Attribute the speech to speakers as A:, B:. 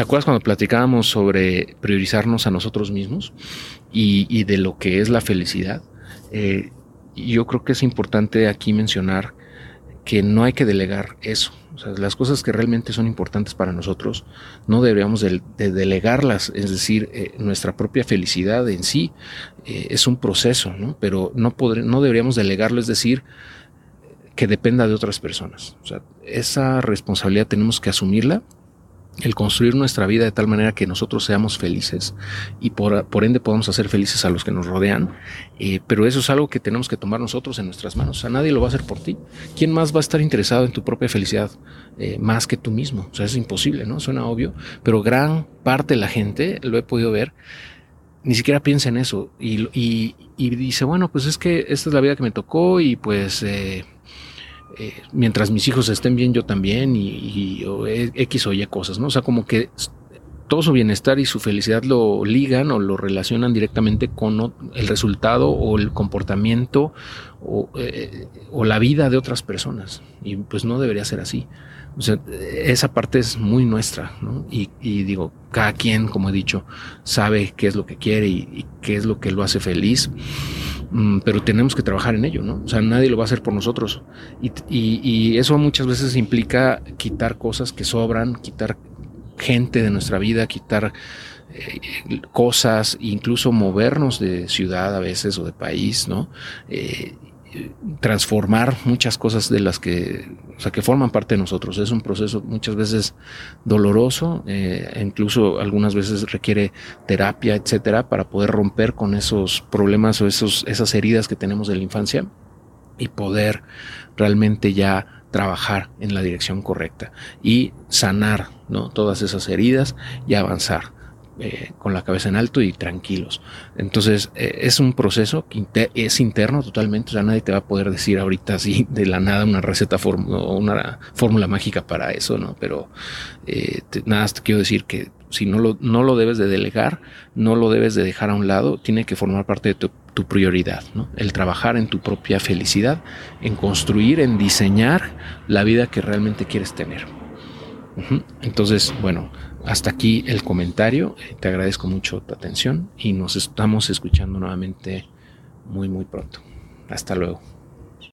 A: ¿te acuerdas cuando platicábamos sobre priorizarnos a nosotros mismos y, de lo que es la felicidad? Eh, yo creo que es importante aquí mencionar que no hay que delegar eso. O sea, las cosas que realmente son importantes para nosotros no deberíamos de, delegarlas, es decir, eh, nuestra propia felicidad en sí eh, es un proceso, ¿no? Pero no, no deberíamos delegarlo, es decir, que dependa de otras personas. O sea, esa responsabilidad tenemos que asumirla el construir nuestra vida de tal manera que nosotros seamos felices y por, ende podamos hacer felices a los que nos rodean. Eh, pero eso es algo que tenemos que tomar nosotros en nuestras manos. O sea, nadie lo va a hacer por ti. ¿Quién más va a estar interesado en tu propia felicidad eh, más que tú mismo? O sea, es imposible, ¿no? Suena obvio, pero gran parte de la gente, lo he podido ver, ni siquiera piensa en eso y, y, dice, bueno, pues es que esta es la vida que me tocó y pues... Eh, eh, mientras mis hijos estén bien, yo también, y, e, X o Y cosas, ¿no? O sea, como que todo su bienestar y su felicidad lo ligan o lo relacionan directamente con el resultado o el comportamiento o, eh, o, la vida de otras personas. Y pues no debería ser así. O sea, esa parte es muy nuestra, ¿no? Y, y digo, cada quien, como he dicho, sabe qué es lo que quiere y, y qué es lo que lo hace feliz. Mm, pero tenemos que trabajar en ello, ¿no? O sea, nadie lo va a hacer por nosotros. Y, y, eso muchas veces implica quitar cosas que sobran, quitar gente de nuestra vida, quitar eh, cosas, incluso movernos de ciudad a veces o de país, ¿no? Eh, transformar muchas cosas de las que, o sea, que forman parte de nosotros. Es un proceso muchas veces doloroso, eh, incluso algunas veces requiere terapia, etcétera, para poder romper con esos problemas o esos, esas heridas que tenemos de la infancia y poder realmente ya trabajar en la dirección correcta y sanar ¿no? todas esas heridas y avanzar. Eh, con la cabeza en alto y tranquilos. Entonces eh, es un proceso que es interno totalmente, o sea, nadie te va a poder decir ahorita así de la nada una receta o una fórmula mágica para eso, ¿no? Pero eh, nada, te quiero decir que si no lo, no lo debes de delegar, no lo debes de dejar a un lado, tiene que formar parte de tu, prioridad, ¿no? El trabajar en tu propia felicidad, en construir, en diseñar la vida que realmente quieres tener. Entonces, bueno, hasta aquí el comentario. Te agradezco mucho tu atención y nos estamos escuchando nuevamente muy, muy pronto. Hasta luego.